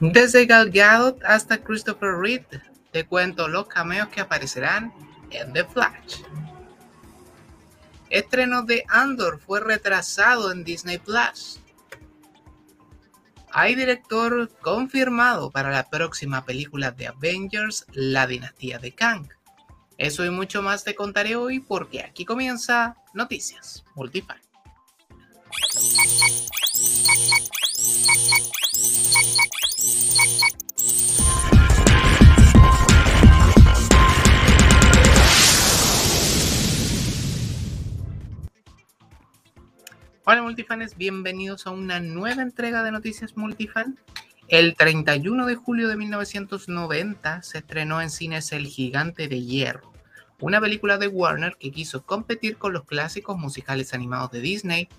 Desde Gal Gadot hasta Christopher Reed, te cuento los cameos que aparecerán en The Flash. Estreno de Andor fue retrasado en Disney Plus. Hay director confirmado para la próxima película de Avengers, La Dinastía de Kang. Eso y mucho más te contaré hoy porque aquí comienza Noticias Multifan. Hola multifanes, bienvenidos a una nueva entrega de Noticias Multifan. El 31 de julio de 1990 se estrenó en cines El Gigante de Hierro, una película de Warner que quiso competir con los clásicos musicales animados de Disney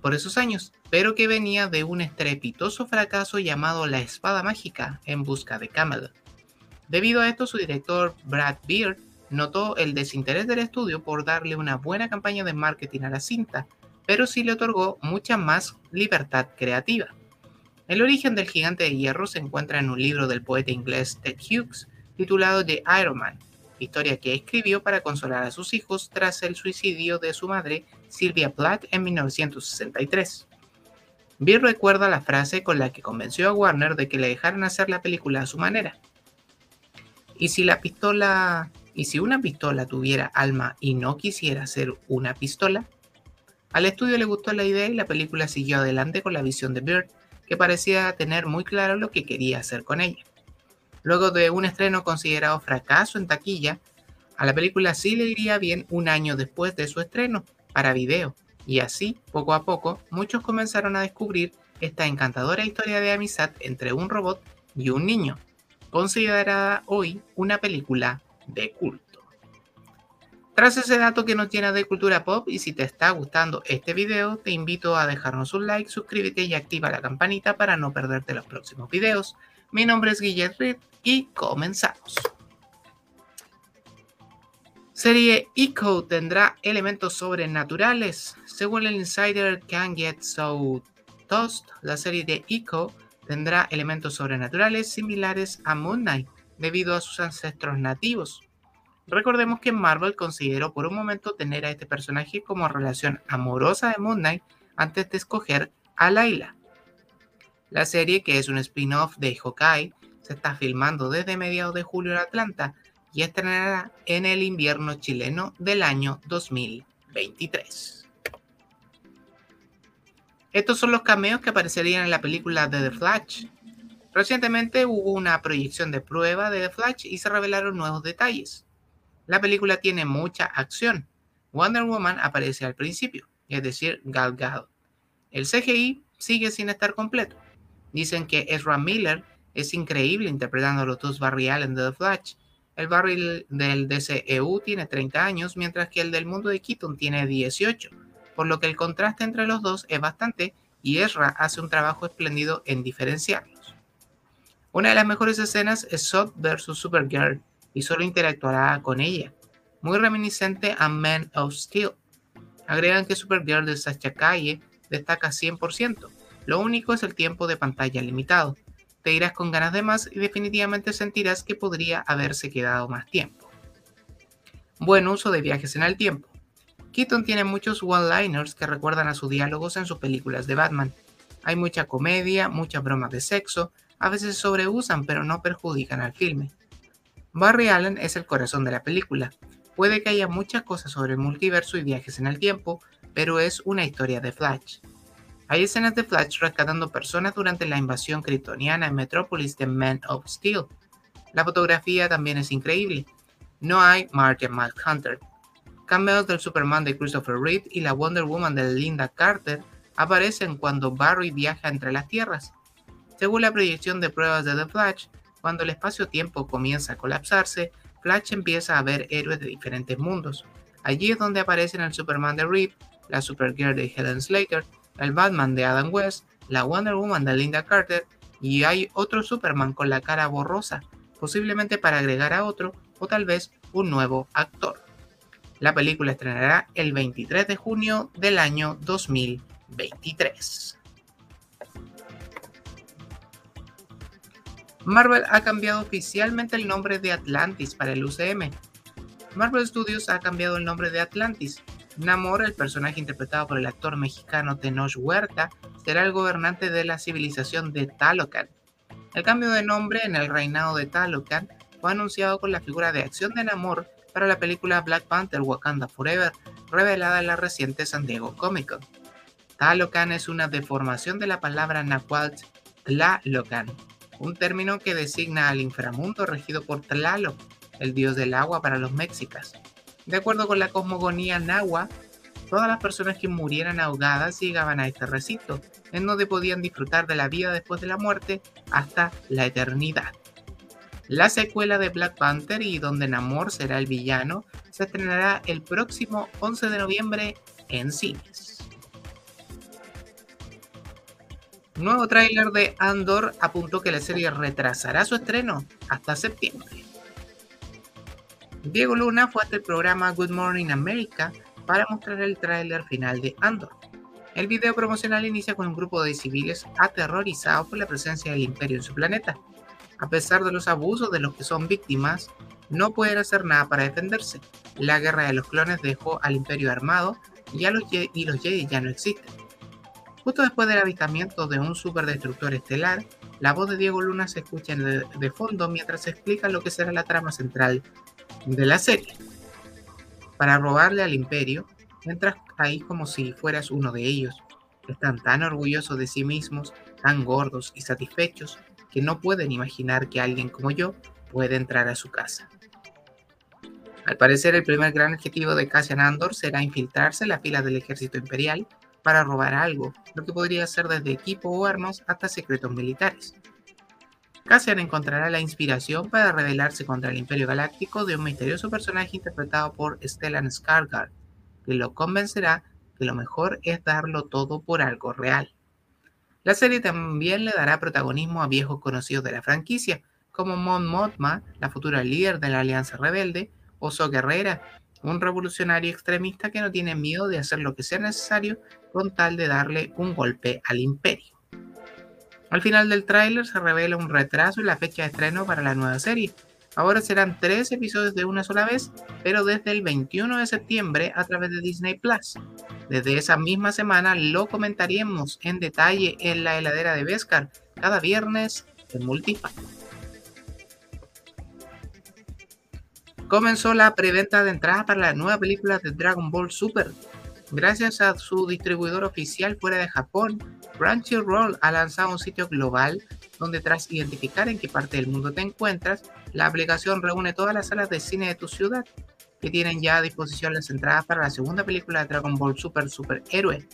por esos años, pero que venía de un estrepitoso fracaso llamado La Espada Mágica en busca de Camelot. Debido a esto, su director Brad Beard notó el desinterés del estudio por darle una buena campaña de marketing a la cinta pero sí le otorgó mucha más libertad creativa. El origen del gigante de hierro se encuentra en un libro del poeta inglés Ted Hughes titulado The Iron Man, historia que escribió para consolar a sus hijos tras el suicidio de su madre Sylvia Plath en 1963. Bill recuerda la frase con la que convenció a Warner de que le dejaran hacer la película a su manera. ¿Y si la pistola, y si una pistola tuviera alma y no quisiera ser una pistola? Al estudio le gustó la idea y la película siguió adelante con la visión de Bird, que parecía tener muy claro lo que quería hacer con ella. Luego de un estreno considerado fracaso en taquilla, a la película sí le iría bien un año después de su estreno para video, y así, poco a poco, muchos comenzaron a descubrir esta encantadora historia de amistad entre un robot y un niño, considerada hoy una película de culto. Tras ese dato que nos llena de cultura pop y si te está gustando este video, te invito a dejarnos un like, suscríbete y activa la campanita para no perderte los próximos videos. Mi nombre es Guillermo y comenzamos. Serie Echo tendrá elementos sobrenaturales. Según el insider Can't Get So Toast, la serie de Echo tendrá elementos sobrenaturales similares a Moon Knight debido a sus ancestros nativos. Recordemos que Marvel consideró por un momento tener a este personaje como relación amorosa de Moon Knight antes de escoger a Layla. La serie, que es un spin-off de Hawkeye, se está filmando desde mediados de julio en Atlanta y estrenará en el invierno chileno del año 2023. Estos son los cameos que aparecerían en la película de The Flash. Recientemente hubo una proyección de prueba de The Flash y se revelaron nuevos detalles. La película tiene mucha acción. Wonder Woman aparece al principio, es decir, Gal Gadot. El CGI sigue sin estar completo. Dicen que Ezra Miller es increíble interpretando a los dos Barry Allen de The Flash. El Barry del DCEU tiene 30 años, mientras que el del mundo de Keaton tiene 18, por lo que el contraste entre los dos es bastante y Ezra hace un trabajo espléndido en diferenciarlos. Una de las mejores escenas es Sod vs Supergirl, y solo interactuará con ella, muy reminiscente a Man of Steel. Agregan que Supergirl de Sacha Calle destaca 100%, lo único es el tiempo de pantalla limitado. Te irás con ganas de más y definitivamente sentirás que podría haberse quedado más tiempo. Buen uso de viajes en el tiempo. Keaton tiene muchos one-liners que recuerdan a sus diálogos en sus películas de Batman. Hay mucha comedia, muchas bromas de sexo, a veces sobreusan pero no perjudican al filme. Barry Allen es el corazón de la película. Puede que haya muchas cosas sobre el multiverso y viajes en el tiempo, pero es una historia de Flash. Hay escenas de Flash rescatando personas durante la invasión kryptoniana en Metrópolis de Man of Steel. La fotografía también es increíble. No hay Martian Hunter. Cameos del Superman de Christopher Reeve y la Wonder Woman de Linda Carter aparecen cuando Barry viaja entre las tierras. Según la proyección de pruebas de The Flash, cuando el espacio-tiempo comienza a colapsarse, Flash empieza a ver héroes de diferentes mundos. Allí es donde aparecen el Superman de Reed, la Supergirl de Helen Slater, el Batman de Adam West, la Wonder Woman de Linda Carter y hay otro Superman con la cara borrosa, posiblemente para agregar a otro o tal vez un nuevo actor. La película estrenará el 23 de junio del año 2023. Marvel ha cambiado oficialmente el nombre de Atlantis para el UCM. Marvel Studios ha cambiado el nombre de Atlantis. Namor, el personaje interpretado por el actor mexicano Tenoch Huerta, será el gobernante de la civilización de Talocan. El cambio de nombre en el reinado de Talocan fue anunciado con la figura de acción de Namor para la película Black Panther Wakanda Forever, revelada en la reciente San Diego Comic Con. Talocan es una deformación de la palabra náhuatl Tlalocan, un término que designa al inframundo regido por Tlaloc, el dios del agua para los mexicas. De acuerdo con la cosmogonía náhuatl, todas las personas que murieran ahogadas llegaban a este recinto, en donde podían disfrutar de la vida después de la muerte hasta la eternidad. La secuela de Black Panther y donde Namor será el villano se estrenará el próximo 11 de noviembre en cines. Nuevo tráiler de Andor apuntó que la serie retrasará su estreno hasta septiembre. Diego Luna fue hasta el programa Good Morning America para mostrar el tráiler final de Andor. El video promocional inicia con un grupo de civiles aterrorizados por la presencia del imperio en su planeta. A pesar de los abusos de los que son víctimas, no pueden hacer nada para defenderse. La guerra de los clones dejó al imperio armado y, los, y los Jedi ya no existen. Justo después del avistamiento de un superdestructor estelar, la voz de Diego Luna se escucha de, fondo mientras se explica lo que será la trama central de la serie. Para robarle al imperio, entras ahí como si fueras uno de ellos. Están tan orgullosos de sí mismos, tan gordos y satisfechos, que no pueden imaginar que alguien como yo puede entrar a su casa. Al parecer, el primer gran objetivo de Cassian Andor será infiltrarse en las filas del ejército imperial para robar algo, lo que podría ser desde equipo o armas hasta secretos militares. Cassian encontrará la inspiración para rebelarse contra el Imperio Galáctico de un misterioso personaje interpretado por Stellan Skarsgård, que lo convencerá que lo mejor es darlo todo por algo real. La serie también le dará protagonismo a viejos conocidos de la franquicia, como Mon Mothma, la futura líder de la Alianza Rebelde, o So Guerrera, un revolucionario extremista que no tiene miedo de hacer lo que sea necesario con tal de darle un golpe al imperio. Al final del tráiler se revela un retraso en la fecha de estreno para la nueva serie. Ahora serán tres episodios de una sola vez, pero desde el 21 de septiembre a través de Disney Plus. Desde esa misma semana lo comentaremos en detalle en la heladera de Beskar cada viernes en Multipack. Comenzó la preventa de entradas para la nueva película de Dragon Ball Super. Gracias a su distribuidor oficial fuera de Japón, Crunchyroll ha lanzado un sitio global donde tras identificar en qué parte del mundo te encuentras, la aplicación reúne todas las salas de cine de tu ciudad que tienen ya a disposición las entradas para la segunda película de Dragon Ball Super Super Héroe.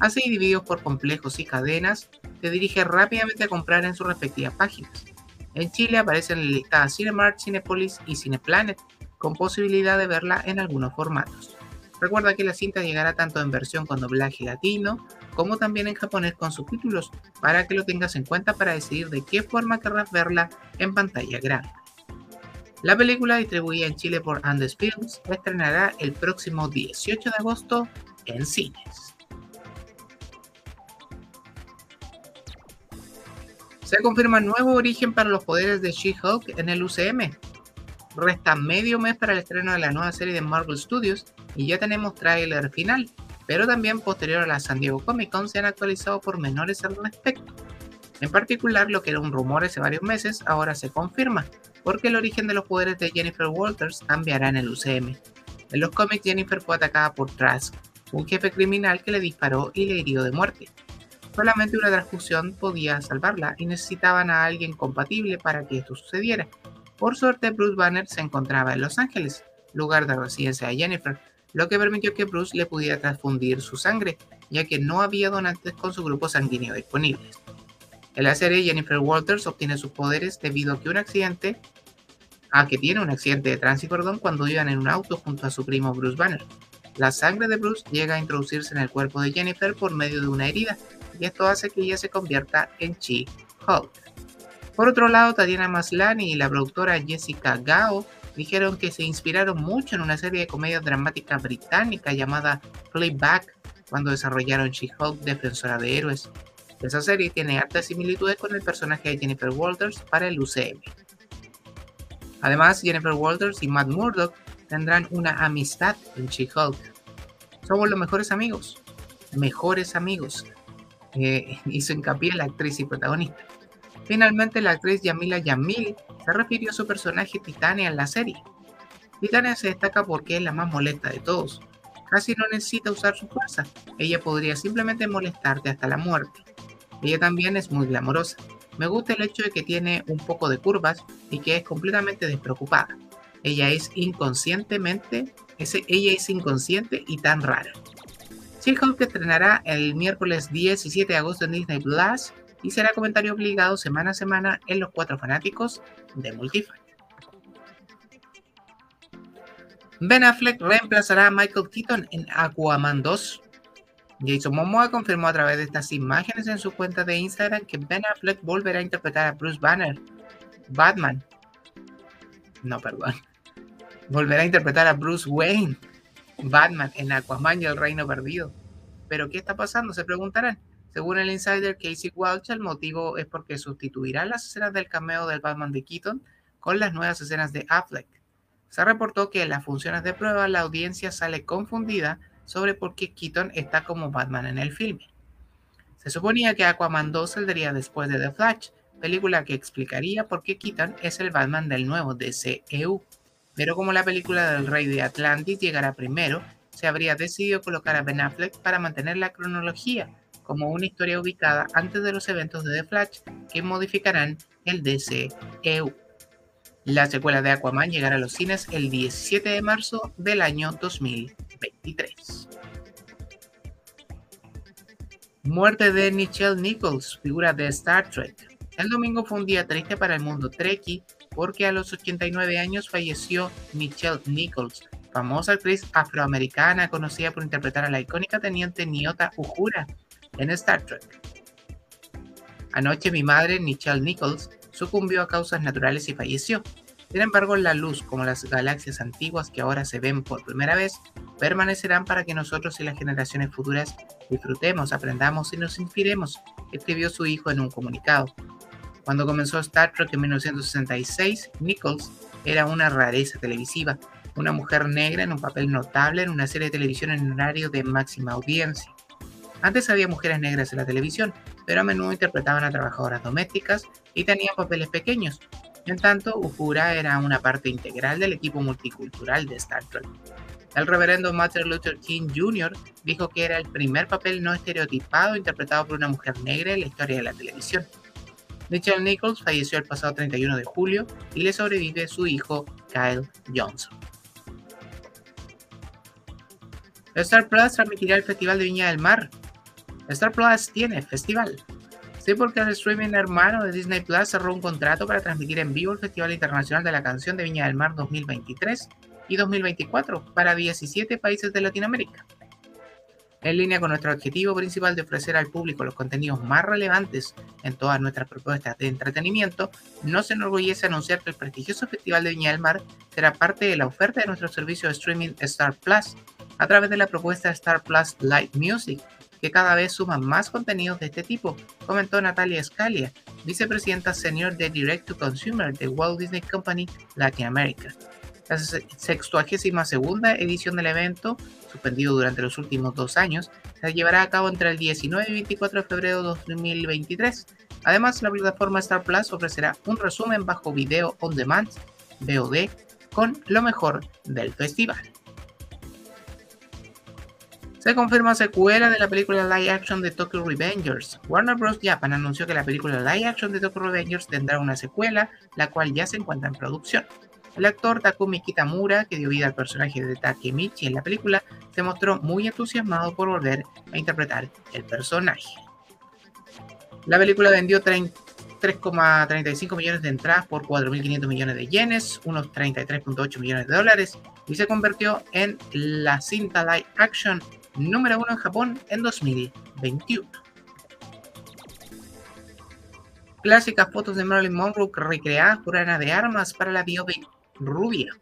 Así divididos por complejos y cadenas, te dirige rápidamente a comprar en sus respectivas páginas. En Chile aparecen listadas Cinemark, Cinepolis y Cineplanet, con posibilidad de verla en algunos formatos. Recuerda que la cinta llegará tanto en versión con doblaje latino como también en japonés con subtítulos para que lo tengas en cuenta para decidir de qué forma querrás verla en pantalla grande. La película distribuida en Chile por Andes Films estrenará el próximo 18 de agosto en cines. Se confirma nuevo origen para los poderes de She-Hulk en el UCM. Resta medio mes para el estreno de la nueva serie de Marvel Studios y ya tenemos tráiler final, pero también posterior a la San Diego Comic Con se han actualizado por menores al respecto. En particular, lo que era un rumor hace varios meses ahora se confirma, porque el origen de los poderes de Jennifer Walters cambiará en el UCM. En los cómics, Jennifer fue atacada por Trask, un jefe criminal que le disparó y le hirió de muerte. Solamente una transfusión podía salvarla y necesitaban a alguien compatible para que esto sucediera. Por suerte, Bruce Banner se encontraba en Los Ángeles, lugar de residencia de Jennifer, lo que permitió que Bruce le pudiera transfundir su sangre, ya que no había donantes con su grupo sanguíneo disponibles. En la serie, Jennifer Walters obtiene sus poderes debido a que un accidente, a que tiene un accidente de tránsito, cuando iban en un auto junto a su primo Bruce Banner. La sangre de Bruce llega a introducirse en el cuerpo de Jennifer por medio de una herida, y esto hace que ella se convierta en She-Hulk. Por otro lado, Tatiana Maslany y la productora Jessica Gao dijeron que se inspiraron mucho en una serie de comedia dramática británica llamada Playback cuando desarrollaron She-Hulk Defensora de Héroes. Esa serie tiene hartas similitudes con el personaje de Jennifer Walters para el UCM. Además, Jennifer Walters y Matt Murdock tendrán una amistad en She-Hulk. Somos los mejores amigos. Mejores amigos. Eh, hizo hincapié la actriz y protagonista. Finalmente, la actriz Yamila Yamil se refirió a su personaje Titania en la serie. Titania se destaca porque es la más molesta de todos. Casi no necesita usar su fuerza. Ella podría simplemente molestarte hasta la muerte. Ella también es muy glamorosa. Me gusta el hecho de que tiene un poco de curvas y que es completamente despreocupada. Ella es inconscientemente, ella es inconsciente y tan rara. She-Hulk estrenará el miércoles 17 de agosto en Disney Plus y será comentario obligado semana a semana en los cuatro fanáticos de Multifan. Ben Affleck reemplazará a Michael Keaton en Aquaman 2. Jason Momoa confirmó a través de estas imágenes en su cuenta de Instagram que Ben Affleck volverá a interpretar a Bruce Banner, Batman. No, perdón. Volverá a interpretar a Bruce Wayne, Batman, en Aquaman y el Reino Perdido. ¿Pero qué está pasando? Se preguntarán. Según el insider Casey Walsh, el motivo es porque sustituirá las escenas del cameo del Batman de Keaton con las nuevas escenas de Affleck. Se reportó que en las funciones de prueba la audiencia sale confundida sobre por qué Keaton está como Batman en el filme. Se suponía que Aquaman 2 saldría después de The Flash, película que explicaría por qué Keaton es el Batman del nuevo DCEU. Pero como la película del Rey de Atlantis llegará primero, se habría decidido colocar a Ben Affleck para mantener la cronología, como una historia ubicada antes de los eventos de The Flash que modificarán el DCEU. La secuela de Aquaman llegará a los cines el 17 de marzo del año 2023. Muerte de Nichelle Nichols, figura de Star Trek. El domingo fue un día triste para el mundo Trekkie porque a los 89 años falleció Nichelle Nichols, famosa actriz afroamericana conocida por interpretar a la icónica teniente Nyota Uhura en Star Trek. Anoche mi madre, Nichelle Nichols, sucumbió a causas naturales y falleció. Sin embargo, la luz, como las galaxias antiguas que ahora se ven por primera vez, permanecerán para que nosotros y las generaciones futuras disfrutemos, aprendamos y nos inspiremos, escribió su hijo en un comunicado. Cuando comenzó Star Trek en 1966, Nichols era una rareza televisiva, una mujer negra en un papel notable en una serie de televisión en horario de máxima audiencia. Antes había mujeres negras en la televisión, pero a menudo interpretaban a trabajadoras domésticas y tenían papeles pequeños. En tanto, Uhura era una parte integral del equipo multicultural de Star Trek. El reverendo Martin Luther King Jr. dijo que era el primer papel no estereotipado interpretado por una mujer negra en la historia de la televisión. Mitchell Nichols falleció el pasado 31 de julio y le sobrevive su hijo Kyle Johnson. Star Plus transmitirá el Festival de Viña del Mar, Star Plus tiene festival. Sí, porque el streaming hermano de Disney Plus cerró un contrato para transmitir en vivo el Festival Internacional de la Canción de Viña del Mar 2023 y 2024 para 17 países de Latinoamérica. En línea con nuestro objetivo principal de ofrecer al público los contenidos más relevantes en todas nuestras propuestas de entretenimiento, nos enorgullece anunciar que el prestigioso Festival de Viña del Mar será parte de la oferta de nuestro servicio de streaming Star Plus a través de la propuesta Star Plus Light Music, que cada vez suman más contenidos de este tipo, comentó Natalia Scalia, vicepresidenta senior de Direct to Consumer de Walt Disney Company Latinoamérica. La 62 segunda edición del evento, suspendido durante los últimos dos años, se llevará a cabo entre el 19 y 24 de febrero de 2023. Además, la plataforma Star Plus ofrecerá un resumen bajo video on demand, VOD, con lo mejor del festival. Se confirma secuela de la película live action de Tokyo Revengers. Warner Bros. Japan anunció que la película live action de Tokyo Revengers tendrá una secuela, la cual ya se encuentra en producción. El actor Takumi Kitamura, que dio vida al personaje de Takemichi en la película, se mostró muy entusiasmado por volver a interpretar el personaje. La película vendió 3,35 millones de entradas por 4.500 millones de yenes, unos 33.8 millones de dólares, y se convirtió en la cinta live action número uno en Japón en 2021. Clásicas fotos de Marilyn Monroe recreadas por Ana de Armas para la biopic Rubia.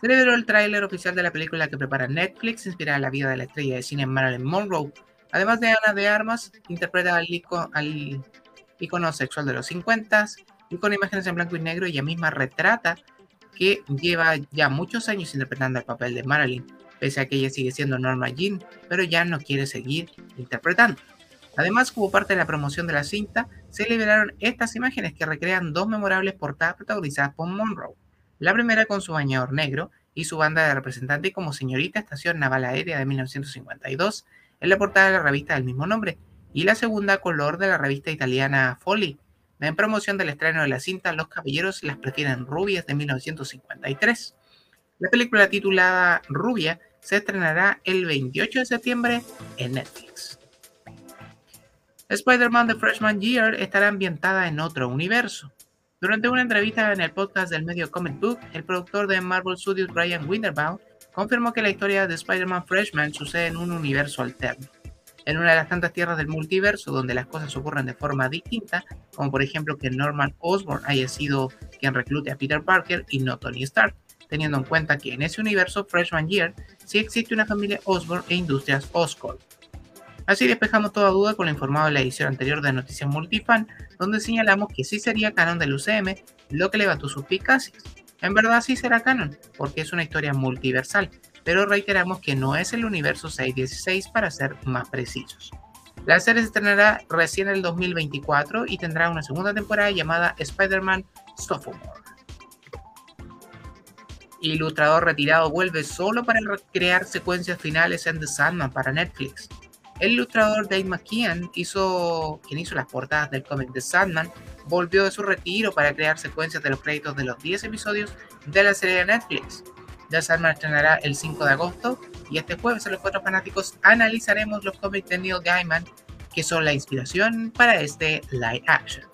Celebró el tráiler oficial de la película que prepara Netflix, inspirada en la vida de la estrella de cine Marilyn Monroe. Además de Ana de Armas, interpreta al, icono sexual de los 50 y con imágenes en blanco y negro ella misma retrata que lleva ya muchos años interpretando el papel de Marilyn, pese a que ella sigue siendo Norma Jean, pero ya no quiere seguir interpretando. Además, como parte de la promoción de la cinta, se liberaron estas imágenes que recrean dos memorables portadas protagonizadas por Monroe. La primera con su bañador negro y su banda de representante como señorita Estación Naval Aérea de 1952 en la portada de la revista del mismo nombre, y la segunda color de la revista italiana Folly. En promoción del estreno de la cinta, los caballeros las prefieren rubias de 1953. La película titulada Rubia se estrenará el 28 de septiembre en Netflix. Spider-Man The Freshman Year estará ambientada en otro universo. Durante una entrevista en el podcast del medio Comic Book, el productor de Marvel Studios Brian Winterbaum confirmó que la historia de Spider-Man Freshman sucede en un universo alterno, en una de las tantas tierras del multiverso donde las cosas ocurren de forma distinta, como por ejemplo que Norman Osborn haya sido quien reclute a Peter Parker y no Tony Stark, teniendo en cuenta que en ese universo Freshman Year sí existe una familia Osborn e industrias Oscorp. Así despejamos toda duda con lo informado en la edición anterior de Noticias Multifan, donde señalamos que sí sería canon del UCM, lo que levantó suspicacias. En verdad sí será canon, porque es una historia multiversal, pero reiteramos que no es el universo 616 para ser más precisos. La serie se estrenará recién en el 2024 y tendrá una segunda temporada llamada Spider-Man Sophomore. Ilustrador retirado vuelve solo para crear secuencias finales en The Sandman para Netflix. El ilustrador Dave McKean, hizo, quien hizo las portadas del cómic The Sandman, volvió de su retiro para crear secuencias de los créditos de los 10 episodios de la serie de Netflix. The Sandman estrenará el 5 de agosto y este jueves en los cuatro fanáticos analizaremos los cómics de Neil Gaiman que son la inspiración para este live action.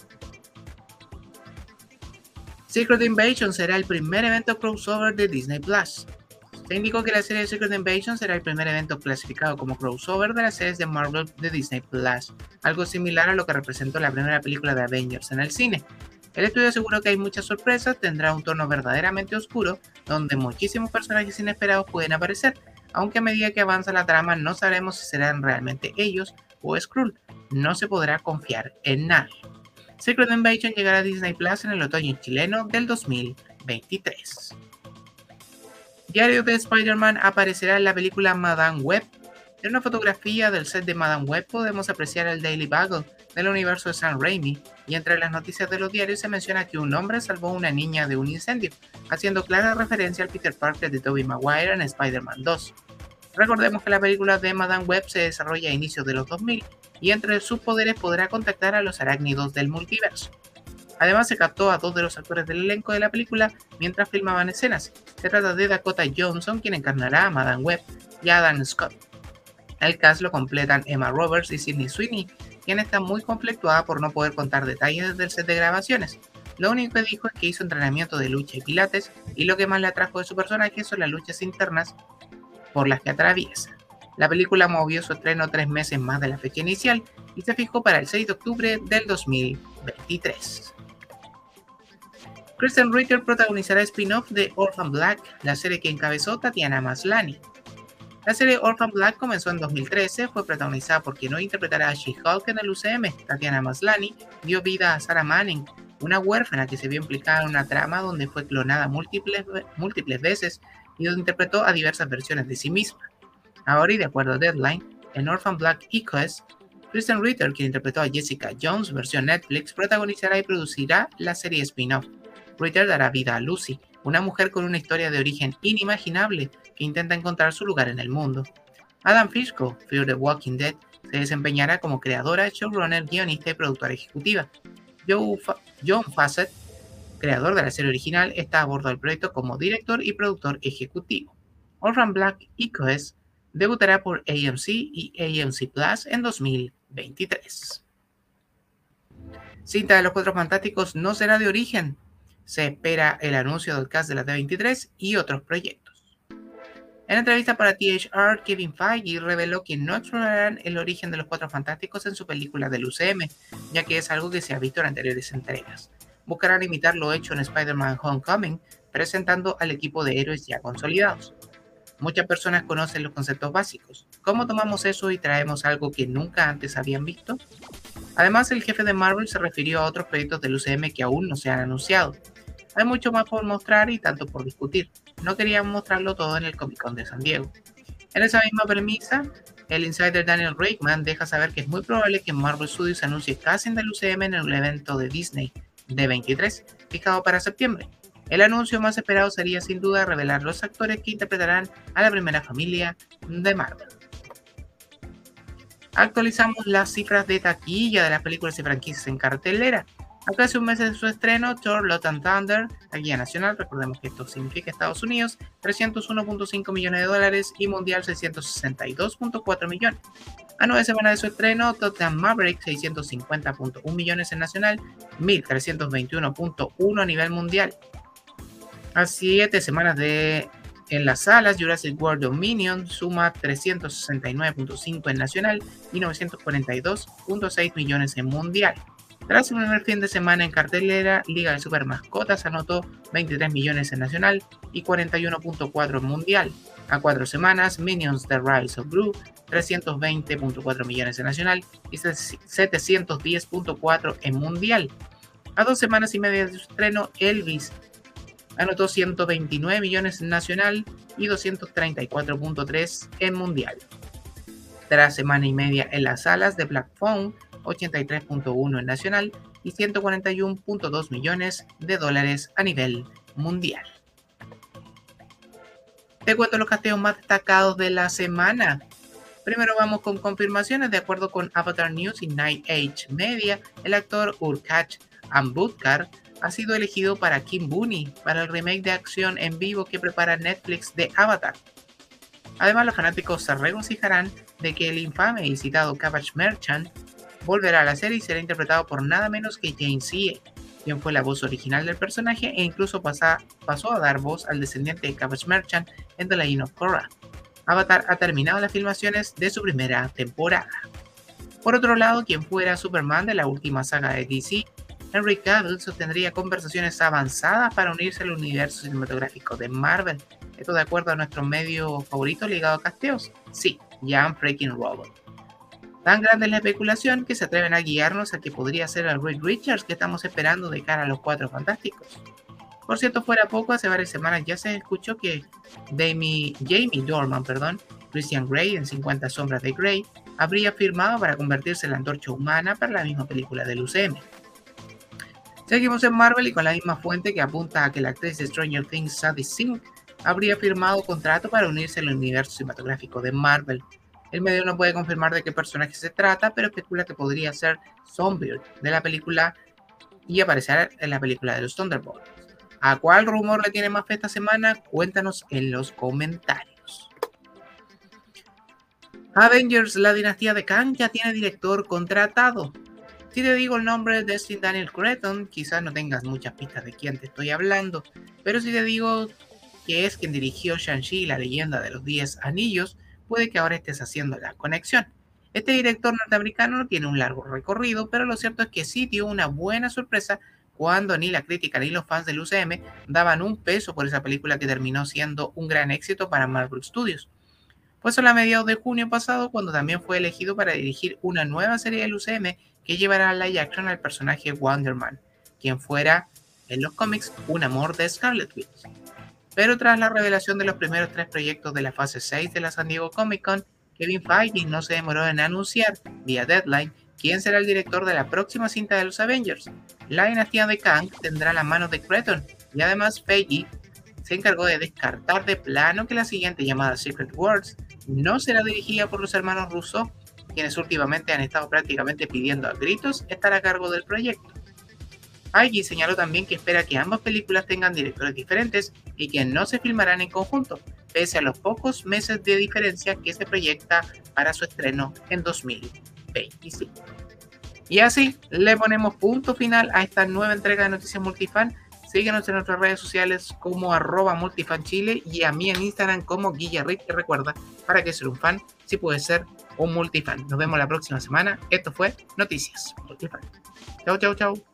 Secret Invasion será el primer evento crossover de Disney Plus. Se indicó que la serie Secret Invasion será el primer evento clasificado como crossover de las series de Marvel de Disney Plus, algo similar a lo que representó la primera película de Avengers en el cine. El estudio aseguró que hay muchas sorpresas, tendrá un tono verdaderamente oscuro, donde muchísimos personajes inesperados pueden aparecer, aunque a medida que avanza la trama no sabremos si serán realmente ellos o Skrull. No se podrá confiar en nadie. Secret Invasion llegará a Disney Plus en el otoño chileno del 2023. Diario de Spider-Man aparecerá en la película Madame Web. En una fotografía del set de Madame Web podemos apreciar el Daily Bugle del universo de Sam Raimi, y entre las noticias de los diarios se menciona que un hombre salvó a una niña de un incendio, haciendo clara referencia al Peter Parker de Tobey Maguire en Spider-Man 2. Recordemos que la película de Madame Web se desarrolla a inicios de los 2000 y entre sus poderes podrá contactar a los arácnidos del multiverso. Además, se captó a dos de los actores del elenco de la película mientras filmaban escenas. Se trata de Dakota Johnson, quien encarnará a Madame Webb, y Adam Scott. El cast lo completan Emma Roberts y Sidney Sweeney, quien está muy conflictuada por no poder contar detalles del set de grabaciones. Lo único que dijo es que hizo entrenamiento de lucha y pilates, y lo que más le atrajo de su personaje son las luchas internas por las que atraviesa. La película movió su estreno tres meses más de la fecha inicial y se fijó para el 6 de octubre del 2023. Kristen Ritter protagonizará spin-off de Orphan Black, la serie que encabezó Tatiana Maslany. La serie Orphan Black comenzó en 2013, fue protagonizada por quien hoy interpretará a She-Hulk en el UCM. Tatiana Maslany dio vida a Sarah Manning, una huérfana que se vio implicada en una trama donde fue clonada múltiples, múltiples veces y donde interpretó a diversas versiones de sí misma. Ahora, y de acuerdo a Deadline, en Orphan Black Equest, Kristen Ritter, quien interpretó a Jessica Jones versión Netflix, protagonizará y producirá la serie spin-off. Ritter dará vida a Lucy, una mujer con una historia de origen inimaginable que intenta encontrar su lugar en el mundo. Adam Fishko, Fear the Walking Dead, se desempeñará como creadora, showrunner, guionista y productora ejecutiva. John Fassett, creador de la serie original, está a bordo del proyecto como director y productor ejecutivo. Orphan Black Echoes debutará por AMC y AMC Plus en 2023. Cinta de los Cuatro Fantásticos no será de origen, se espera el anuncio del cast de la T23 y otros proyectos. En entrevista para THR, Kevin Feige reveló que no explorarán el origen de los Cuatro Fantásticos en su película del UCM, ya que es algo que se ha visto en anteriores entregas. Buscarán imitar lo hecho en Spider-Man Homecoming, presentando al equipo de héroes ya consolidados. Muchas personas conocen los conceptos básicos. ¿Cómo tomamos eso y traemos algo que nunca antes habían visto? Además, el jefe de Marvel se refirió a otros proyectos del UCM que aún no se han anunciado. Hay mucho más por mostrar y tanto por discutir. No queríamos mostrarlo todo en el Comic Con de San Diego. En esa misma premisa, el insider Daniel Rickman deja saber que es muy probable que Marvel Studios anuncie casting del UCM en el evento de Disney de 23, fijado para septiembre. El anuncio más esperado sería sin duda revelar los actores que interpretarán a la primera familia de Marvel. Actualizamos las cifras de taquilla de las películas y franquicias en cartelera. A casi un mes de su estreno, Thor Love and Thunder, la guía nacional, recordemos que esto significa Estados Unidos, 301.5 millones de dólares y mundial 662.4 millones. A nueve semanas de su estreno, Tottenham Maverick 650.1 millones en nacional, 1321.1 a nivel mundial. A siete semanas de en las salas, Jurassic World Dominion suma 369.5 en nacional y 942.6 millones en mundial. Tras un primer fin de semana en cartelera, Liga de Super Mascotas anotó 23 millones en nacional y 41.4 en mundial. A cuatro semanas, Minions The Rise of Gru, 320.4 millones en nacional y 710.4 en mundial. A dos semanas y media de su estreno, Elvis anotó 129 millones en nacional y 234.3 en mundial. Tras semana y media en las salas de Black Phone, 83.1 en nacional y 141.2 millones de dólares a nivel mundial. Te cuento los casteos más destacados de la semana. Primero vamos con confirmaciones. De acuerdo con Avatar News y Night Age Media, el actor Urkach Ambudkar ha sido elegido para Kim Booney para el remake de acción en vivo que prepara Netflix de Avatar. Además, los fanáticos se regocijarán de que el infame y citado Cabbage Merchant volverá a la serie y será interpretado por nada menos que Jane C., quien fue la voz original del personaje e incluso pasó a dar voz al descendiente de Cabbage Merchant en The Legend of Korra. Avatar ha terminado las filmaciones de su primera temporada. Por otro lado, quien fuera Superman de la última saga de DC, Henry Cavill sostendría conversaciones avanzadas para unirse al universo cinematográfico de Marvel. Esto de acuerdo a nuestro medio favorito ligado a casteos. Sí, Jan Freaking Robot. Tan grande es la especulación que se atreven a guiarnos a que podría ser el Reed Richards que estamos esperando de cara a los Cuatro Fantásticos. Por cierto, fuera poco, hace varias semanas ya se escuchó que Jamie, Jamie Dorman, perdón, Christian Grey en 50 Sombras de Grey, habría firmado para convertirse en la antorcha humana para la misma película del UCM. Seguimos en Marvel y con la misma fuente que apunta a que la actriz de Stranger Things, Sadie Sink, habría firmado contrato para unirse al universo cinematográfico de Marvel. El medio no puede confirmar de qué personaje se trata, pero especula que podría ser Zombie de la película y aparecer en la película de los Thunderbolts. ¿A cuál rumor le tiene más fe esta semana? Cuéntanos en los comentarios. Avengers, la dinastía de Kang, ya tiene director contratado. Si te digo el nombre de Destin Daniel Cretton, quizás no tengas muchas pistas de quién te estoy hablando, pero si te digo que es quien dirigió Shang-Chi, la leyenda de los 10 anillos, puede que ahora estés haciendo la conexión. Este director norteamericano no tiene un largo recorrido, pero lo cierto es que sí dio una buena sorpresa cuando ni la crítica ni los fans del UCM daban un peso por esa película que terminó siendo un gran éxito para Marvel Studios. Fue solo a mediados de junio pasado cuando también fue elegido para dirigir una nueva serie del UCM que llevará a live action al personaje Wonder Man, quien fuera en los cómics un amor de Scarlet Witch. Pero tras la revelación de los primeros tres proyectos de la fase 6 de la San Diego Comic Con, Kevin Feige no se demoró en anunciar, vía Deadline, quién será el director de la próxima cinta de los Avengers. La dinastía de Kang tendrá la mano de Creton y además Feige se encargó de descartar de plano que la siguiente llamada Secret Wars no será dirigida por los hermanos Russo, quienes últimamente han estado prácticamente pidiendo a gritos estar a cargo del proyecto. Feige señaló también que espera que ambas películas tengan directores diferentes y que no se filmarán en conjunto, pese a los pocos meses de diferencia que se proyecta para su estreno en 2025. Y así le ponemos punto final a esta nueva entrega de Noticias Multifan. Síguenos en nuestras redes sociales como arroba multifanchile y a mí en Instagram como Guillarrit. Que recuerda, para que ser un fan, si puede ser un multifan. Nos vemos la próxima semana. Esto fue Noticias Multifan. Chau, chau, chau.